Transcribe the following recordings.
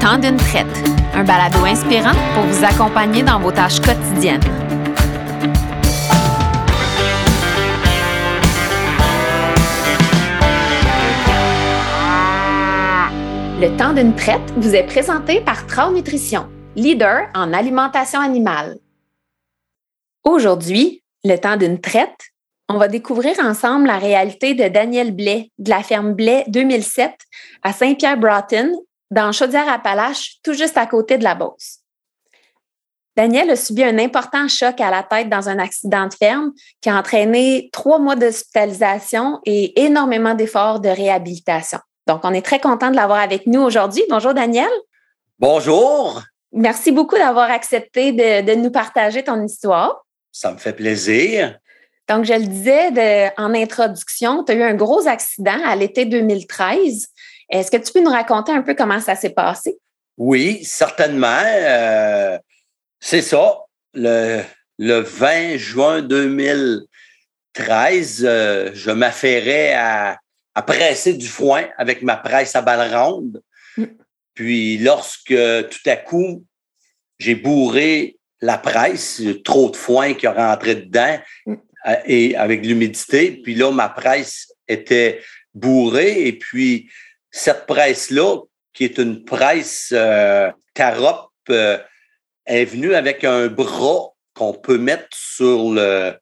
Le temps d'une traite, un balado inspirant pour vous accompagner dans vos tâches quotidiennes. Le temps d'une traite vous est présenté par Trau Nutrition, leader en alimentation animale. Aujourd'hui, le temps d'une traite, on va découvrir ensemble la réalité de Daniel Blais de la ferme Blais 2007 à Saint-Pierre-Broughton, dans Chaudière-Appalaches, tout juste à côté de la Beauce. Daniel a subi un important choc à la tête dans un accident de ferme qui a entraîné trois mois d'hospitalisation et énormément d'efforts de réhabilitation. Donc, on est très content de l'avoir avec nous aujourd'hui. Bonjour, Daniel. Bonjour. Merci beaucoup d'avoir accepté de, de, nous partager ton histoire. Ça me fait plaisir. Donc, je le disais en introduction, tu as eu un gros accident à l'été 2013. Est-ce que tu peux nous raconter un peu comment ça s'est passé? Oui, certainement. Euh, c'est ça. Le, le 20 juin 2013, euh, je m'affairais à, à, presser du foin avec ma presse à balle ronde. Mm. Puis lorsque tout à coup, j'ai bourré la presse, trop de foin qui a rentré dedans mm. euh, et avec l'humidité. Puis là, ma presse était bourrée et puis cette presse-là, qui est une presse euh, carope, euh, est venue avec un bras qu'on peut mettre sur le,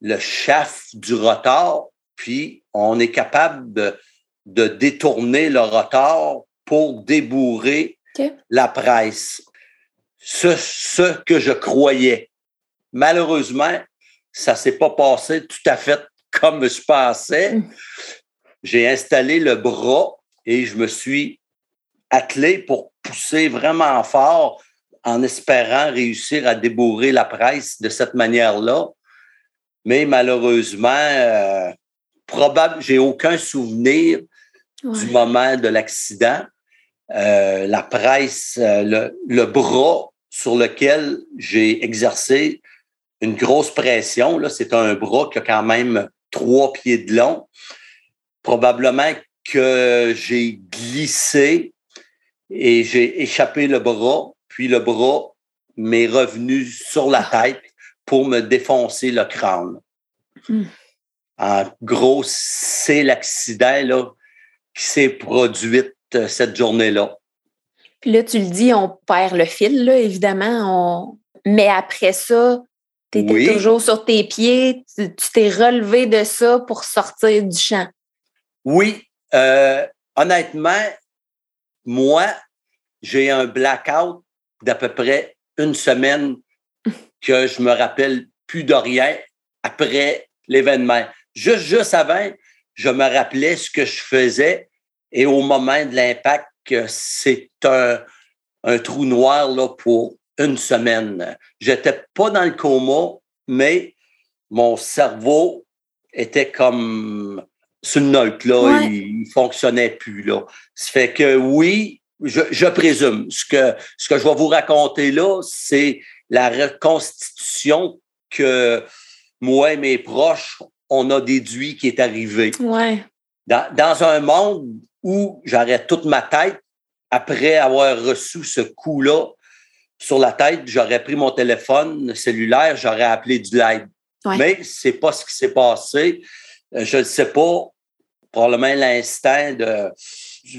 le shaft du rotor, puis on est capable de, de détourner le rotor pour débourrer la presse. Ce, ce que je croyais. Malheureusement, ça s'est pas passé tout à fait comme je pensais. Mm. J'ai installé le bras et je me suis attelé pour pousser vraiment fort en espérant réussir à débourrer la presse de cette manière-là. Mais malheureusement, euh, probable, j'ai aucun souvenir du moment de l'accident. Euh, la presse, euh, le, le, bras sur lequel j'ai exercé une grosse pression, là, c'est un bras qui a quand même trois pieds de long. Probablement que j'ai glissé et j'ai échappé le bras, puis le bras m'est revenu sur la tête pour me défoncer le crâne. Hmm. En gros, c'est l'accident qui s'est produit euh, cette journée-là. Puis là, tu le dis, on perd le fil, là, évidemment. On... Mais après ça, tu étais toujours sur tes pieds, tu t'es relevé de ça pour sortir du champ. Oui, euh, honnêtement, moi, j'ai un blackout d'à peu près une semaine que je me rappelle plus de rien après l'événement. Juste, juste avant, je me rappelais ce que je faisais et au moment de l'impact, c'est un, un trou noir là, pour une semaine. J'étais pas dans le coma, mais mon cerveau était comme sur une note, là, il, ne fonctionnait plus, là. Ça fait que oui, je, présume. Ce que, ce que je vais vous raconter là, c'est la reconstitution que moi et mes proches, on a déduit qui est arrivé. Ouais. Dans, dans un monde où j'aurais toute ma tête, après avoir reçu ce coup-là sur la tête, j'aurais pris mon téléphone cellulaire, j'aurais appelé du l'aide. Ouais. Mais c'est pas ce qui s'est passé. Euh, je ne sais pas, probablement l'instinct de.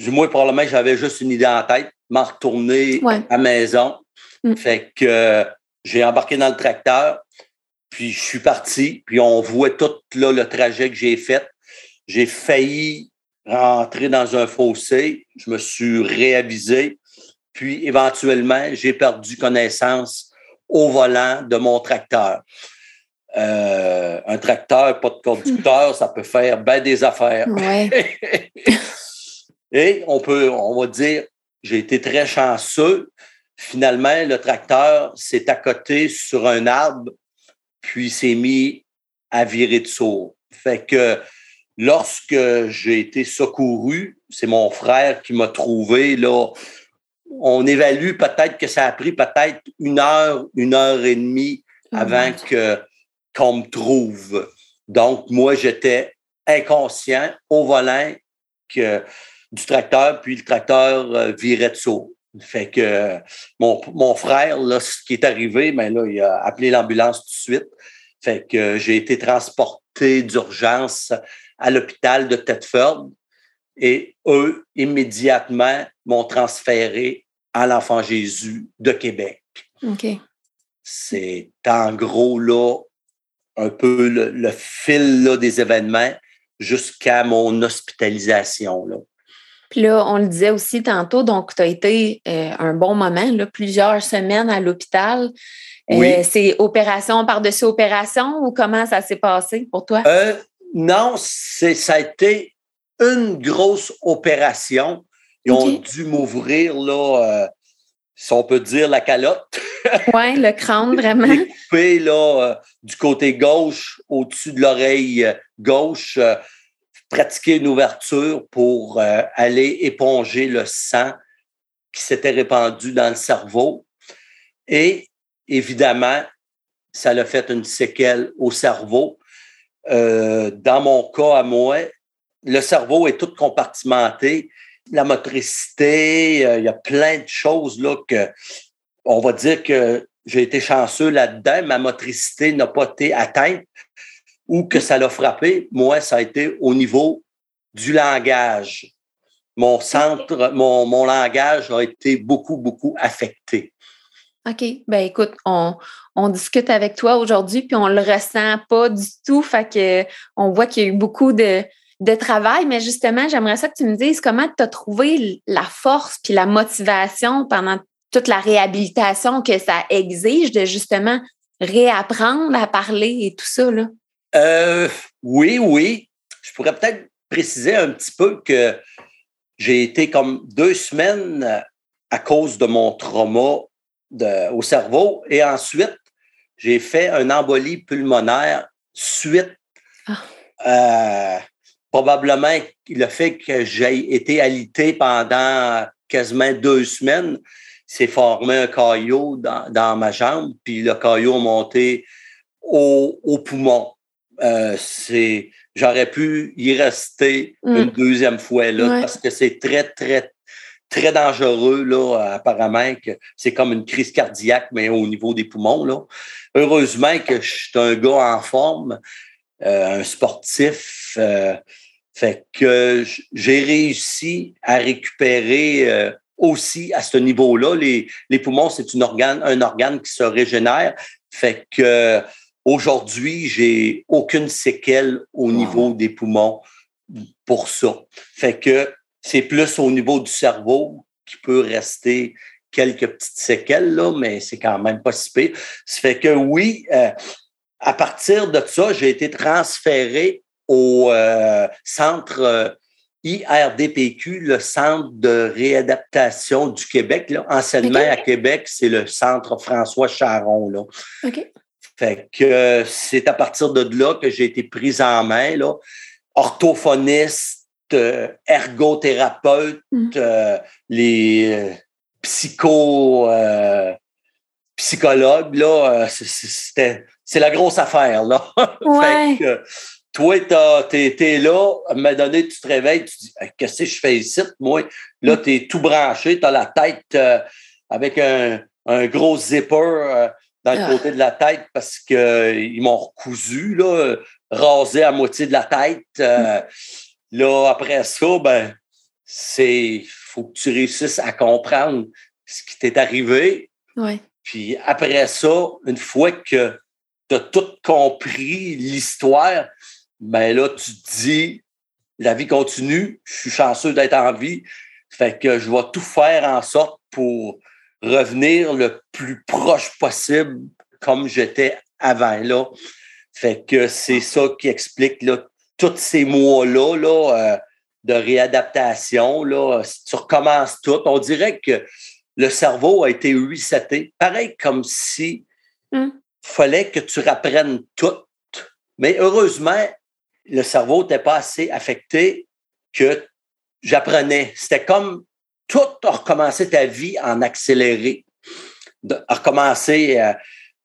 Moi, probablement, j'avais juste une idée en tête, m'en retourner à la maison. Mm. Fait que j'ai embarqué dans le tracteur, puis je suis parti, puis on voit tout là, le trajet que j'ai fait. J'ai failli rentrer dans un fossé, je me suis réavisé, puis éventuellement, j'ai perdu connaissance au volant de mon tracteur. Euh, un tracteur, pas de conducteur, ça peut faire bien des affaires. Et on peut, on va dire, j'ai été très chanceux. Finalement, le tracteur s'est accoté sur un arbre, puis s'est mis à virer de saut. Fait que lorsque j'ai été secouru, c'est mon frère qui m'a trouvé là. On évalue peut-être que ça a pris peut-être une heure, une heure et demie oh avant que qu'on me trouve. Donc, moi, j'étais inconscient au volant que du tracteur, puis le tracteur virait de saut. Fait que mon, frère, là, ce qui est arrivé, ben là, il a appelé l'ambulance tout de suite. Fait que j'ai été transporté d'urgence à l'hôpital de Thetford et eux, immédiatement, m'ont transféré à l'Enfant Jésus de Québec. OK. C'est en gros là un peu le, fil là, des événements jusqu'à mon hospitalisation. Là. Puis là, on le disait aussi tantôt, donc tu as été euh, un bon moment, là, plusieurs semaines à l'hôpital. Euh, c'est opération par-dessus opération ou comment ça s'est passé pour toi? Euh, non, ça a été une grosse opération. Ils ont dû m'ouvrir, là, si on peut dire, la calotte. oui, le crâne, vraiment. Coupé, là, du côté gauche, au-dessus de l'oreille gauche pratiquer une ouverture pour euh, aller éponger le sang qui s'était répandu dans le cerveau. Et évidemment, ça a fait une séquelle au cerveau. Euh, dans mon cas à moi, le cerveau est tout compartimenté. La motricité, euh, il y a plein de choses là que on va dire que j'ai été chanceux là-dedans. Ma motricité n'a pas été atteinte, ou que ça l'a frappé, moi, ça a été au niveau du langage. Mon centre, mon, mon langage a été beaucoup, beaucoup affecté. OK. Ben écoute, on, on discute avec toi aujourd'hui, puis on le ressent pas du tout. Fait que on voit qu'il y a eu beaucoup de, de travail, mais justement, j'aimerais ça que tu me dises comment tu as trouvé la force puis la motivation pendant toute la réhabilitation que ça exige de justement réapprendre à parler et tout ça. Là? Euh, oui, oui. Je pourrais peut-être préciser un petit peu que j'ai été comme deux semaines à cause de mon trauma au cerveau et ensuite, j'ai fait un embolie pulmonaire suite ah. Probablement le fait que j'ai été alité pendant quasiment deux semaines, s'est formé un caillot dans, ma jambe, puis le caillot a monté au, au poumon. Euh, c'est j'aurais pu y rester mm. une deuxième fois là parce que c'est très très très dangereux là apparemment que c'est comme une crise cardiaque mais au niveau des poumons là. Heureusement que je suis un gars en forme, euh, un sportif euh, fait que j'ai réussi à récupérer aussi à ce niveau-là. Les, les poumons, c'est une organe, un organe qui se régénère. Fait que Aujourd'hui, j'ai aucune séquelle au niveau des poumons pour ça. Fait que c'est plus au niveau du cerveau qui peut rester quelques petites séquelles, là, mais c'est quand même pas si pire. Ça fait que oui, euh, à partir de ça, j'ai été transféré au euh, centre euh, IRDPQ, le Centre de réadaptation du Québec. Là. Anciennement, à Québec, c'est le Centre François Charon. Là. Fait que c'est à partir de là que j'ai été prise en main, là. Orthophoniste, euh, ergothérapeute, mm. euh, les euh, psycho, psychologues, là, c'était, c'est la grosse affaire, là. fait que, toi, t'es là, à un moment donné, tu te réveilles, tu dis, qu'est-ce que je fais ici, moi? Là, tu es tout branché, tu as la tête avec un, un gros zipper dans le ah. côté de la tête parce qu'ils m'ont recousu, là, rasé à moitié de la tête. Euh, là, après ça, ben, c'est faut que tu réussisses à comprendre ce qui t'est arrivé. Puis après ça, une fois que tu as tout compris l'histoire, ben là, tu te dis la vie continue, je suis chanceux d'être en vie. Fait que je vais tout faire en sorte pour revenir le plus proche possible comme j'étais avant. Là. Fait que c'est ça qui explique là, tous ces mois-là là, euh, de réadaptation. Là, tu recommences tout, on dirait que le cerveau a été reseté. Pareil comme si hmm. fallait que tu rapprennes tout. Mais heureusement, le cerveau n'était pas assez affecté que j'apprenais. C'était comme tout recommencer ta vie en accéléré, de, recommencer à,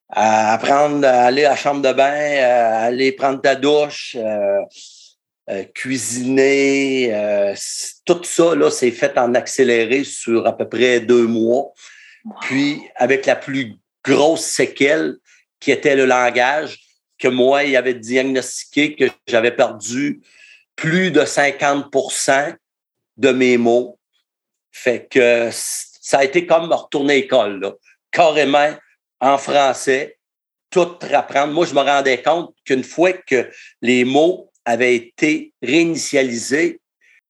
apprendre à aller à la chambre de bain, à aller prendre ta douche, euh, euh, cuisiner, euh, tout ça, là, c'est fait en accéléré sur à peu près deux mois. Puis, avec la plus grosse séquelle, qui était le langage, que moi, il avait diagnostiqué que j'avais perdu plus de 50% de mes mots. Fait que ça a été comme retourner à l'école, là. carrément en français, tout apprendre. Moi, je me rendais compte qu'une fois que les mots avait été réinitialisé,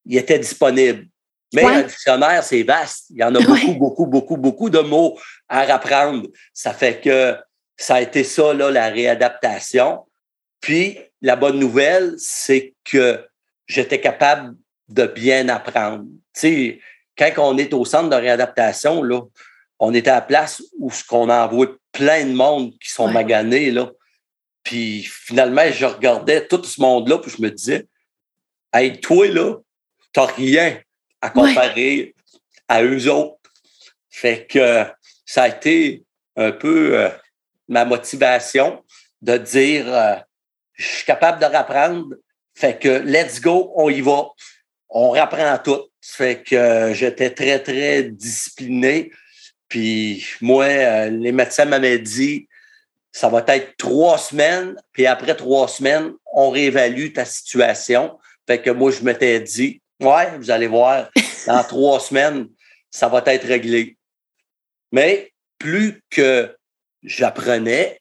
il était disponible. Mais un dictionnaire, c'est vaste. Il y en a beaucoup, beaucoup, beaucoup, beaucoup de mots à apprendre. Ça fait que ça a été ça, là, la réadaptation. Puis, la bonne nouvelle, c'est que j'étais capable de bien apprendre. Tu sais, quand on est au centre de réadaptation, là, on était à la place où ce qu'on envoie plein de monde qui sont maganés, là. Puis finalement, je regardais tout ce monde-là, puis je me disais, hey, toi, là, t'as rien à comparer à eux autres. Fait que ça a été un peu euh, ma motivation de dire, euh, je suis capable de rapprendre. Fait que let's go, on y va. On rapprend tout. Fait que j'étais très, très discipliné. Puis moi, euh, les médecins m'avaient dit, ça va être trois semaines, puis après trois semaines, on réévalue ta situation. Fait que moi, je m'étais dit, ouais, vous allez voir, dans trois semaines, ça va être réglé. Mais plus que j'apprenais,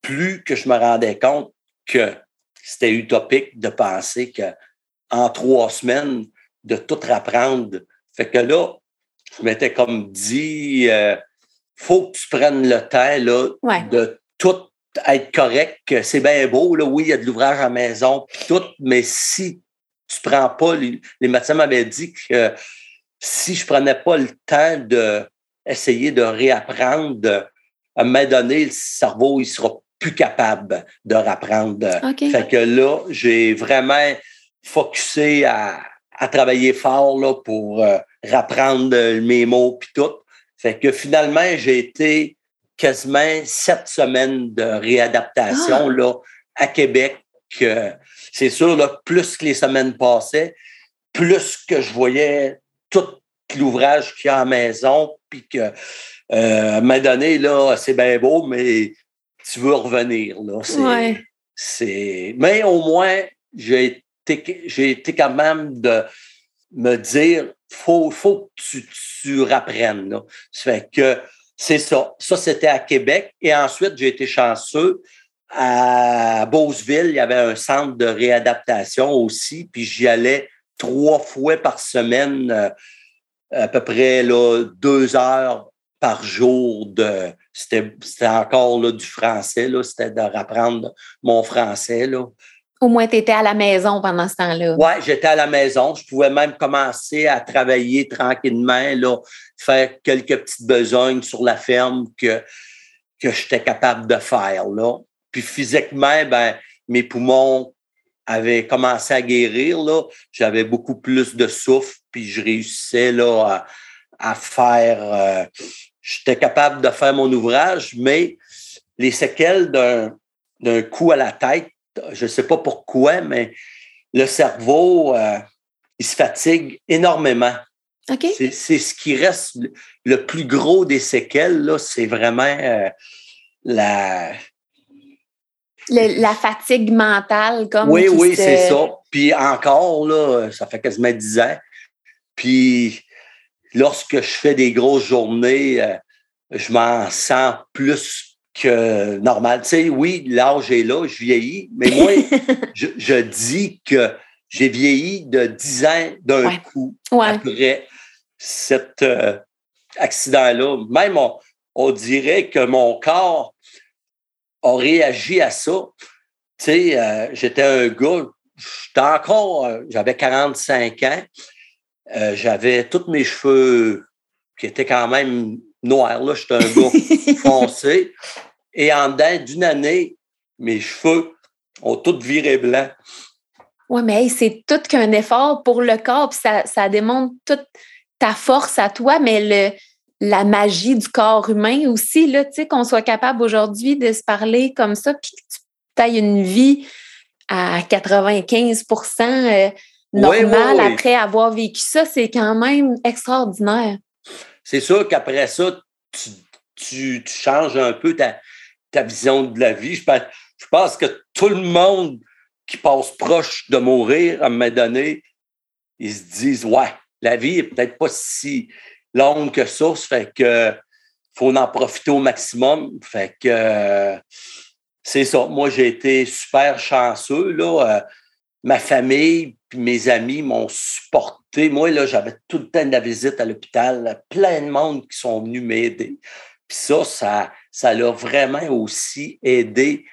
plus que je me rendais compte que c'était utopique de penser que en trois semaines, de tout apprendre. Fait que là, je m'étais comme dit, euh, faut que tu prennes le temps là, de tout être correct, que c'est bien beau, là, oui, il y a de l'ouvrage à la maison, tout, mais si tu prends pas, les, médecins m'avaient dit que si je prenais pas le temps de essayer de réapprendre, à un moment donné, le cerveau, il sera plus capable de rapprendre. Fait que là, j'ai vraiment focusé à, travailler fort là, pour euh, rapprendre mes mots puis tout. Fait que finalement, j'ai été quasiment sept semaines de réadaptation ah! là, à Québec. c'est sûr, là, plus que les semaines passaient, plus que je voyais tout l'ouvrage qu'il y a à la maison, puis que euh, à un moment donné, là, c'est bien beau, mais tu veux revenir. Là. C'est, Mais au moins, j'ai été, j'ai été quand même de me dire faut, faut que tu, tu rapprennes. Là. Ça fait que c'est ça. Ça, c'était à Québec. Et ensuite, j'ai été chanceux. À Beauceville, il y avait un centre de réadaptation aussi. Puis j'y allais trois fois par semaine, euh, à peu près là, deux heures par jour. De, c'était, encore là, du français. C'était de rapprendre mon français. Là. Au moins, tu étais à la maison pendant ce temps-là. Oui, j'étais à la maison. Je pouvais même commencer à travailler tranquillement, là, faire quelques petites besognes sur la ferme que, que j'étais capable de faire. Là. Puis physiquement, ben, mes poumons avaient commencé à guérir. J'avais beaucoup plus de souffle, puis je réussissais là, à, faire. Euh, j'étais capable de faire mon ouvrage, mais les séquelles d'un, d'un coup à la tête, je ne sais pas pourquoi, mais le cerveau, euh, il se fatigue énormément. C'est ce qui reste le plus gros des séquelles, là, c'est vraiment euh, la. la fatigue mentale, comme. Oui, oui, c'est ça. Puis encore, là, ça fait quasiment 10 ans. Puis lorsque je fais des grosses journées, euh, je m'en sens plus que normal. Tu sais, oui, l'âge est là, je vieillis, mais moi, je, dis que j'ai vieilli de 10 ans d'un coup après cet euh, accident-là. Même, on, dirait que mon corps a réagi à ça. Tu sais, euh, j'étais un gars, j'étais encore, j'avais 45 ans, j'avais tous mes cheveux qui étaient quand même noir, là. J'étais un gars foncé. Et en dedans d'une année, mes cheveux ont tous viré blanc. Oui, mais c'est tout qu'un effort pour le corps, puis ça, ça, démontre toute ta force à toi, mais le, la magie du corps humain aussi, là, tu sais, qu'on soit capable aujourd'hui de se parler comme ça, puis que tu aies une vie à 95 euh, normal après avoir vécu ça, c'est quand même extraordinaire. C'est sûr qu'après ça, tu, changes un peu ta, ta, vision de la vie. Je pense, je pense que tout le monde qui passe proche de mourir, à un moment donné, ils se disent Ouais, la vie est peut-être pas si longue que ça, ça fait que faut en profiter au maximum. Fait que c'est ça. Moi, j'ai été super chanceux. Là. Euh, ma famille puis mes amis m'ont supporté. Moi, là, j'avais tout le temps de la visite à l'hôpital, plein de monde qui sont venus m'aider. Puis ça, ça, ça l'a vraiment aussi aidé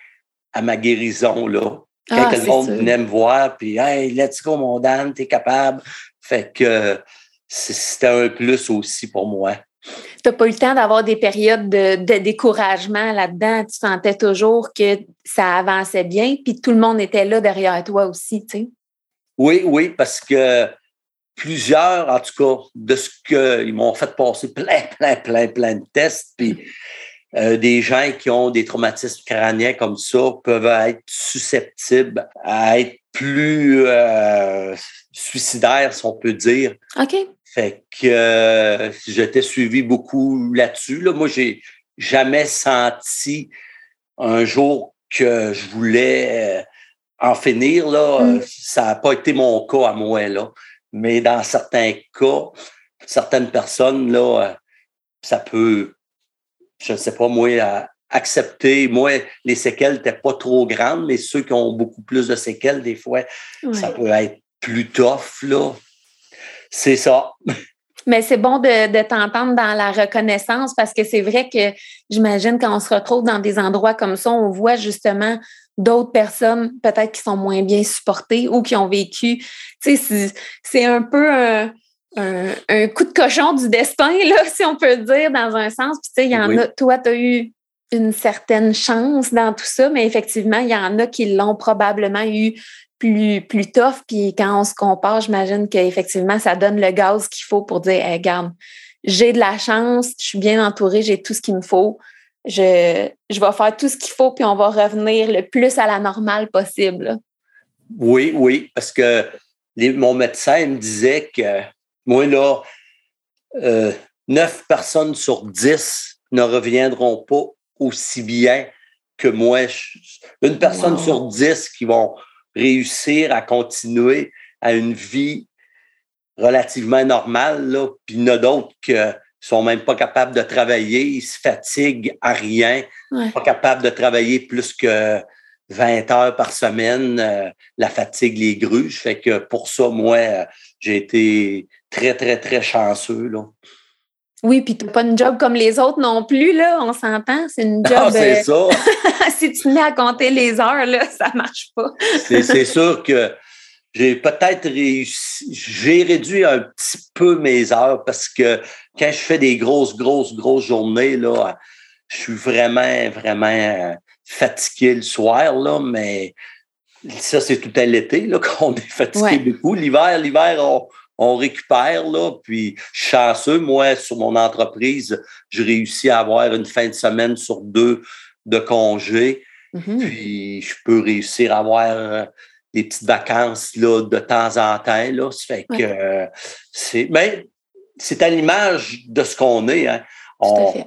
à ma guérison, là. Quand ah, le monde venait me voir, puis Hey, let's go, mon Dan, t'es capable. Fait que c'était un plus aussi pour moi. Tu n'as pas eu le temps d'avoir des périodes de, découragement là-dedans. Tu sentais toujours que ça avançait bien, puis tout le monde était là derrière toi aussi, tu sais. Oui, oui, parce que plusieurs, en tout cas, de ce qu'ils m'ont fait passer plein, plein, plein, plein de tests, puis euh, des gens qui ont des traumatismes crâniens comme ça peuvent être susceptibles à être plus euh, suicidaires, si on peut dire. OK. Fait que euh, j'étais suivi beaucoup là-dessus. Là. Moi, j'ai jamais senti un jour que je voulais en finir. Là. Mm. Ça n'a pas été mon cas à moi. Là. Mais dans certains cas, certaines personnes, là, ça peut je ne sais pas, moi, accepter. Moi, les séquelles n'étaient pas trop grandes, mais ceux qui ont beaucoup plus de séquelles, des fois, ça peut être plus tough, là. C'est ça. Mais c'est bon de, t'entendre dans la reconnaissance parce que c'est vrai que j'imagine quand on se retrouve dans des endroits comme ça, on voit justement d'autres personnes peut-être qui sont moins bien supportées ou qui ont vécu. Tu sais, c'est un peu un, un, coup de cochon du destin, là, si on peut dire, dans un sens. Puis, tu sais, il y en a, toi, tu as eu une certaine chance dans tout ça, mais effectivement, il y en a qui l'ont probablement eu plus, plus tough. Puis quand on se compare, j'imagine qu'effectivement, ça donne le gaz qu'il faut pour dire hey, regarde, j'ai de la chance, je suis bien entourée, j'ai tout ce qu'il me faut. Je, je vais faire tout ce qu'il faut, puis on va revenir le plus à la normale possible. Oui, oui, parce que mon médecin me disait que moi, là, euh, neuf personnes sur dix ne reviendront pas aussi bien que moi. Une personne sur dix qui vont réussir à continuer à une vie relativement normale, là, puis il y en a d'autres qui sont même pas capables de travailler, ils se fatiguent à rien, pas capables de travailler plus que 20 heures par semaine, euh, la fatigue les gruge. Fait que pour ça, moi, j'ai été très, très, très chanceux. Là. Oui, puis tu n'as pas une job comme les autres non plus, là, on s'entend. C'est une job. Ah, c'est ça. si tu mets à compter les heures, là, ça ne marche pas. c'est sûr que j'ai peut-être réussi, j'ai réduit un petit peu mes heures parce que quand je fais des grosses, grosses, grosses journées, là, je suis vraiment, vraiment euh, fatigué le soir, là, mais ça, c'est tout à l'été là, qu'on est fatigué beaucoup. L'hiver, l'hiver, on, on, récupère, là, puis chanceux, moi, sur mon entreprise, je réussis à avoir une fin de semaine sur deux de congé. Mm-hmm. Puis je peux réussir à avoir euh, des petites vacances là, de temps en temps. Là. Ça fait que c'est. Mais c'est à l'image de ce qu'on est. Hein.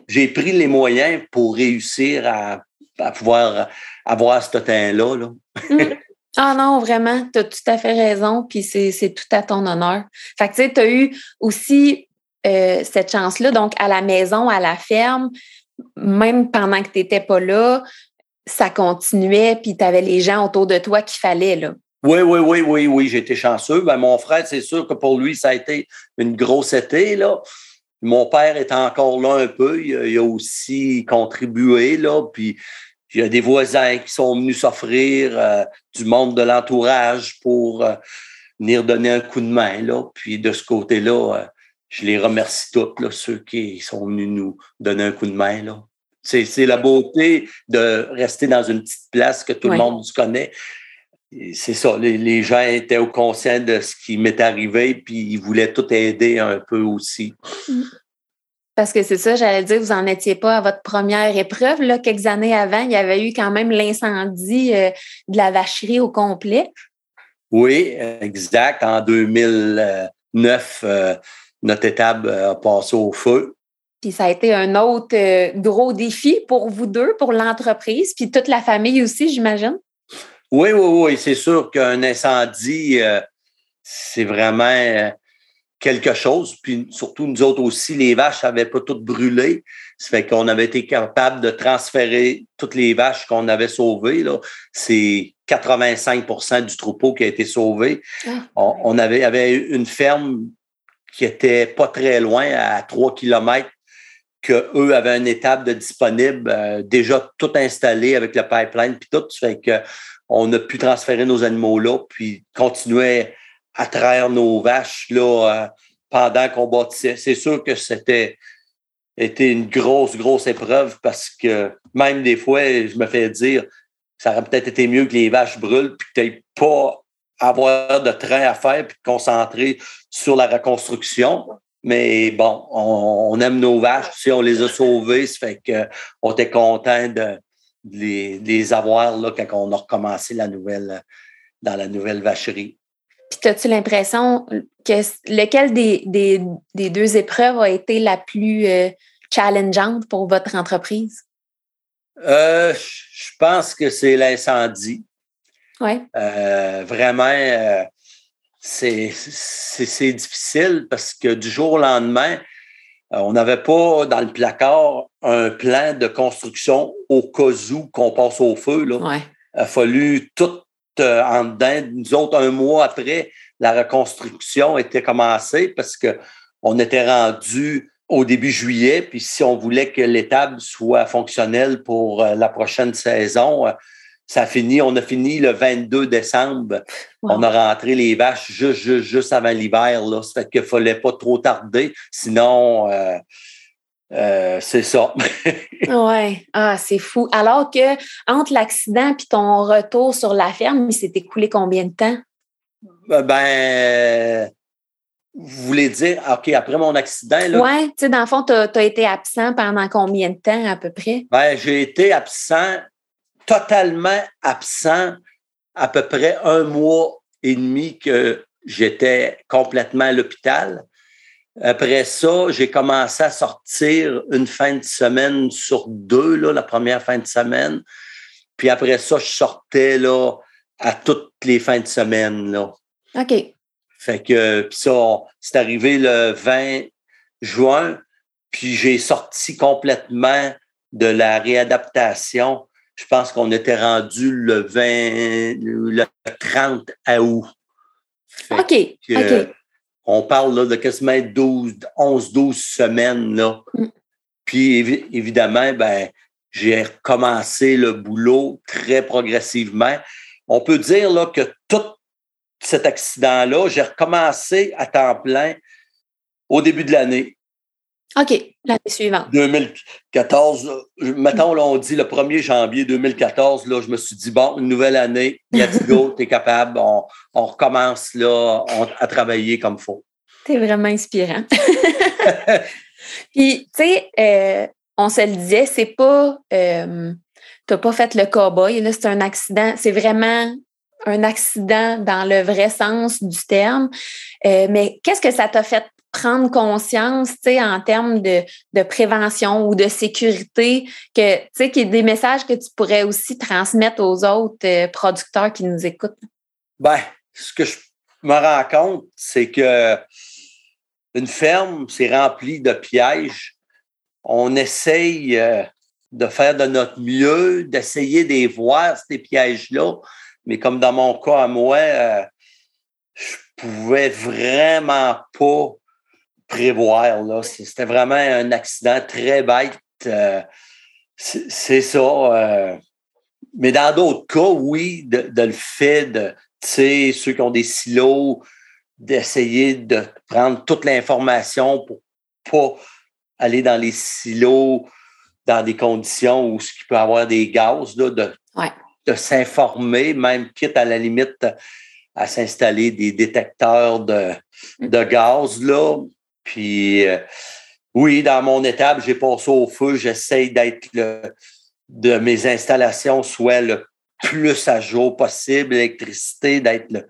J'ai pris les moyens pour réussir à, à pouvoir avoir ce teint-là. Là. Mm. Ah non, vraiment, tu as tout à fait raison, puis c'est tout à ton honneur. Fait que tu sais, tu as eu aussi euh, cette chance-là, donc à la maison, à la ferme, même pendant que tu n'étais pas là, ça continuait, puis tu avais les gens autour de toi qu'il fallait, là. Oui, oui, oui, oui, oui, été chanceux. Ben, mon frère, c'est sûr que pour lui, ça a été une grosse été, là. Mon père est encore là un peu. Il, il a aussi contribué, là. Puis il y a des voisins qui sont venus s'offrir, euh, du monde de l'entourage pour euh, venir donner un coup de main. Là. Puis de ce côté-là, euh, je les remercie tous, là, ceux qui sont venus nous donner un coup de main. Là. C'est, la beauté de rester dans une petite place que tout le monde se connaît. c'est ça, les, gens étaient au conscient de ce qui m'est arrivé, puis ils voulaient tout aider un peu aussi. Parce que c'est ça, j'allais dire, vous n'en étiez pas à votre première épreuve. Là, quelques années avant, il y avait eu quand même l'incendie euh, de la vacherie au complet. Oui, exact. En 2009, euh, notre étable a passé au feu. Puis ça a été un autre euh, gros défi pour vous deux, pour l'entreprise, puis toute la famille aussi, j'imagine. Oui, oui, oui. C'est sûr qu'un incendie, c'est vraiment quelque chose. Puis surtout, nous autres aussi, les vaches n'avaient pas toutes brûlé. Ça fait qu'on avait été capable de transférer toutes les vaches qu'on avait sauvées. C'est 85% du troupeau qui a été sauvé. Ah. On, avait, avait une ferme qui était pas très loin, à 3 km, qu'eux avaient une étape de disponible, euh, déjà tout installé avec le pipeline, puis tout. Ça fait qu'on a pu transférer nos animaux là, puis continuer à traire nos vaches là, euh, pendant qu'on bâtissait. C'est sûr que c'était été une grosse, grosse épreuve parce que même des fois, je me fais dire ça aurait peut-être été mieux que les vaches brûlent puis que tu n'aies pas avoir de train à faire puis te concentrer sur la reconstruction. Mais bon, on, aime nos vaches, si on les a sauvées, ça fait qu'on était content de, les, les, avoir là, quand on a recommencé la nouvelle, dans la nouvelle vacherie. Puis, as-tu l'impression que lequel des, des, deux épreuves a été la plus euh, challengeante pour votre entreprise? Euh, je pense que c'est l'incendie. Oui. Euh, vraiment, c'est difficile parce que du jour au lendemain, on n'avait pas dans le placard un plan de construction au cas où qu'on passe au feu. Là. Ouais. Il a fallu tout euh, en dedans. Nous autres, un mois après, la reconstruction était commencée parce qu'on était rendu au début juillet, puis si on voulait que l'étable soit fonctionnelle pour euh, la prochaine saison, euh, ça a fini, on a fini le 22 décembre. On a rentré les vaches juste, juste, avant l'hiver. Là. Ça fait qu'il ne fallait pas trop tarder. Sinon, euh, c'est ça. oui. Ah, c'est fou. Alors que entre l'accident et ton retour sur la ferme, il s'est écoulé combien de temps? Ben, ben vous voulez dire, OK, après mon accident. Oui, tu sais, dans le fond, tu as, été absent pendant combien de temps à peu près? Ben, j'ai été absent, totalement absent, à peu près un mois et demi que j'étais complètement à l'hôpital. Après ça, j'ai commencé à sortir une fin de semaine sur deux, là, la première fin de semaine. Puis après ça, je sortais là, à toutes les fins de semaine. Là. OK. Fait que puis ça, c'est arrivé le 20 juin, puis j'ai sorti complètement de la réadaptation. Je pense qu'on était rendu le 20, le 30 août. OK. OK on parle là, de quasiment 12, 11, 12 semaines. Là. Mm. Puis évidemment, ben, j'ai recommencé le boulot très progressivement. On peut dire là, que tout cet accident-là, j'ai recommencé à temps plein au début de l'année. OK, l'année suivante. 2014, mettons, là, on dit le 1er janvier 2014, là, je me suis dit, bon, une nouvelle année, go, tu es capable, on, recommence là, à travailler comme il faut. C'est vraiment inspirant. Puis, tu sais, euh, on se le disait, c'est pas, euh, tu n'as pas fait le cowboy, là, c'est un accident, c'est vraiment un accident dans le vrai sens du terme. Euh, mais qu'est-ce que ça t'a fait prendre conscience, tu sais, en termes de, de, prévention ou de sécurité, que, tu sais, qu'il y a des messages que tu pourrais aussi transmettre aux autres euh, producteurs qui nous écoutent? Ben, ce que je me rends compte, c'est que une ferme, c'est rempli de pièges. On essaye euh, de faire de notre mieux, d'essayer de voir ces pièges-là. Mais comme dans mon cas à moi, euh, je pouvais vraiment pas prévoir. Là. C'était vraiment un accident très bête. Euh, c'est ça. Euh. mais dans d'autres cas, oui, de, le fait de, tu sais, ceux qui ont des silos, d'essayer de prendre toute l'information pour pas aller dans les silos dans des conditions où il peut y avoir des gaz, là, de, de s'informer, même quitte à la limite à s'installer des détecteurs de, de gaz. Là. Puis, euh, Oui, dans mon étape, j'ai passé au feu. J'essaye d'être le, de mes installations soit le plus à jour possible, l'électricité, d'être le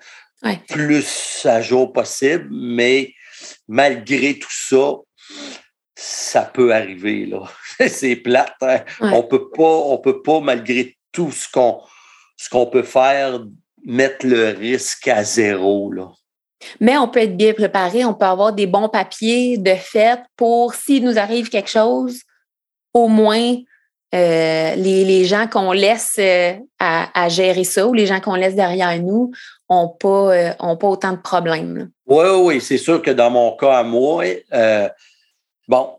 plus à jour possible, mais malgré tout ça, ça peut arriver, là. C'est plate. Hein? On peut pas, on peut pas, malgré tout ce qu'on ce qu'on peut faire, mettre le risque à zéro, là. Mais on peut être bien préparé, on peut avoir des bons papiers de fait pour s'il nous arrive quelque chose, au moins euh, les, gens qu'on laisse euh, à, gérer ça ou les gens qu'on laisse derrière nous n'ont pas, euh, pas autant de problèmes. Oui, oui, c'est sûr que dans mon cas à moi, bon,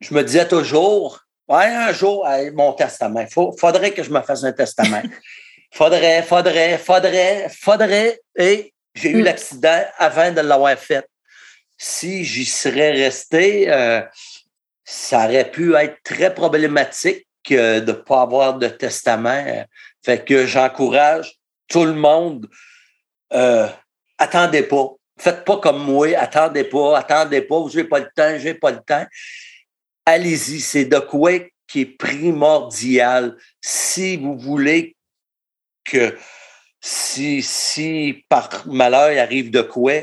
je me disais toujours, ouais, un jour, mon testament, il faudrait que je me fasse un testament. faudrait, faudrait, faudrait, faudrait. Et j'ai eu mm. l'accident avant de l'avoir fait. Si j'y serais resté, ça aurait pu être très problématique de ne pas avoir de testament. Fait que j'encourage tout le monde, euh, attendez pas. Faites pas comme moi, attendez pas, attendez pas, vous n'avez pas le temps, j'ai pas le temps. Allez-y, c'est de quoi qui est primordial. Si vous voulez que si, si par malheur il arrive de quoi,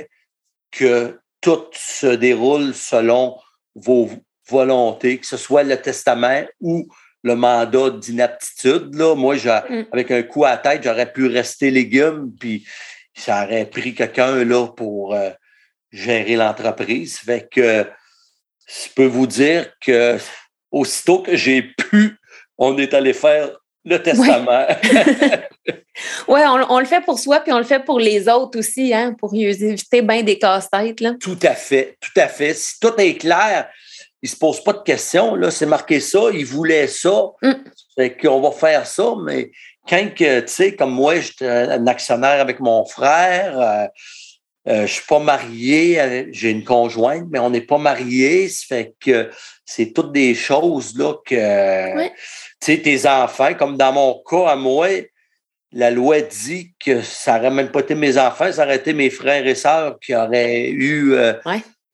que tout se déroule selon vos volontés, que ce soit le testament ou le mandat d'inaptitude. Là. Moi, mm. avec un coup à tête, j'aurais pu rester légume, puis ça aurait pris quelqu'un là pour euh, gérer l'entreprise. Fait que je peux vous dire que aussitôt que j'ai pu, on est allé faire le testament. Oui, on, le fait pour soi, puis on le fait pour les autres aussi, hein, pour éviter bien des casse-têtes. Tout à fait, tout à fait. Si tout est clair, il se pose pas de questions. Là, c'est marqué ça, il voulait ça. Mm. Fait qu'on va faire ça, mais quand tu sais, comme moi, j'étais un actionnaire avec mon frère, euh, euh, je suis pas marié, j'ai une conjointe, mais on n'est pas mariés. Ça fait que c'est toutes des choses là que tu sais, tes enfants, comme dans mon cas à moi, la loi dit que ça n'aurait même pas été mes enfants, ça aurait été mes frères et sœurs qui auraient eu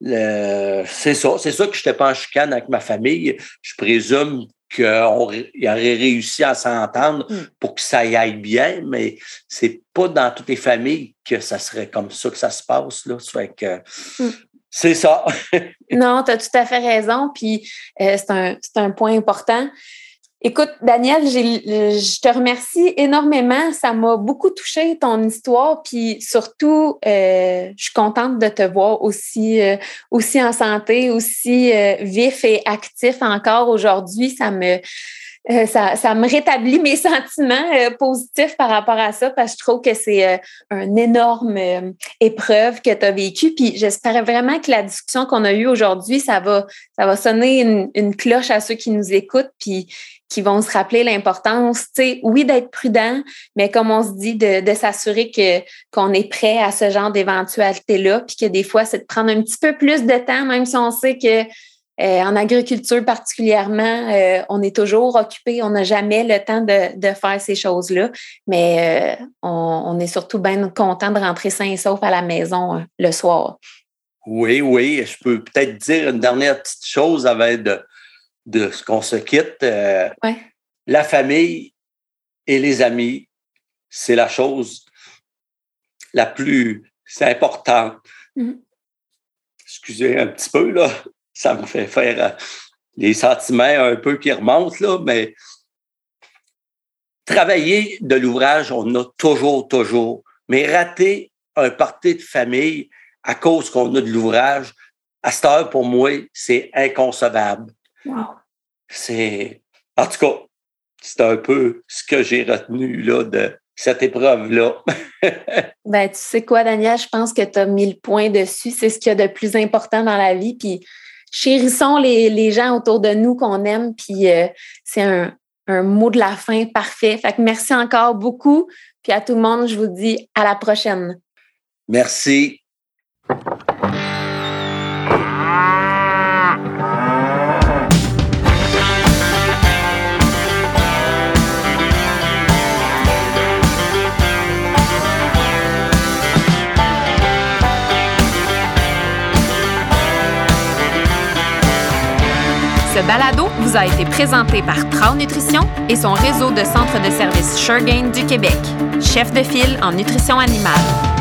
euh, c'est ça. C'est ça que je n'étais pas en chicane avec ma famille. Je présume qu'il aurait réussi à s'entendre mm. pour que ça y aille bien, mais c'est pas dans toutes les familles que ça serait comme ça que ça se passe. Là. que mm. c'est ça. non, tu as tout à fait raison. Puis euh, c'est un, un point important. Écoute, Daniel, je te remercie énormément. Ça m'a beaucoup touché ton histoire, puis surtout, euh, je suis contente de te voir aussi, euh, aussi en santé, aussi euh, vif et actif encore aujourd'hui. Ça me, ça, ça, me rétablit mes sentiments positifs par rapport à ça, parce que je trouve que c'est une énorme épreuve que tu as vécue. Puis j'espère vraiment que la discussion qu'on a eue aujourd'hui, ça va, ça va sonner une, une cloche à ceux qui nous écoutent. Puis qui vont se rappeler l'importance, tu sais, oui, d'être prudent, mais comme on se dit, de, de s'assurer que qu'on est prêt à ce genre d'éventualité-là, puis que des fois, c'est de prendre un petit peu plus de temps, même si on sait que euh, en agriculture particulièrement, euh, on est toujours occupé, on n'a jamais le temps de, de faire ces choses-là, mais euh, on, on, est surtout bien content de rentrer sain et sauf à la maison le soir. Oui, oui, je peux peut-être dire une dernière petite chose avant de, de ce qu'on se quitte. La famille et les amis, c'est la chose la plus importante. Mm-hmm. Excusez un petit peu, là. Ça me fait faire euh, les sentiments un peu qui remontent, là, mais travailler de l'ouvrage, on a toujours, toujours. Mais rater un parti de famille à cause qu'on a de l'ouvrage, à cette heure, pour moi, c'est inconcevable. C'est, en tout cas, c'est un peu ce que j'ai retenu là, de cette épreuve-là. ben, tu sais quoi, Daniel, je pense que tu as mis le point dessus. C'est ce qu'il y a de plus important dans la vie. Puis chérissons les, les gens autour de nous qu'on aime. Puis euh, c'est un, un mot de la fin parfait. Fait que merci encore beaucoup. Puis à tout le monde, je vous dis à la prochaine. Merci. Ce balado vous a été présenté par Trau Nutrition et son réseau de centres de services Suregain du Québec, chef de file en nutrition animale.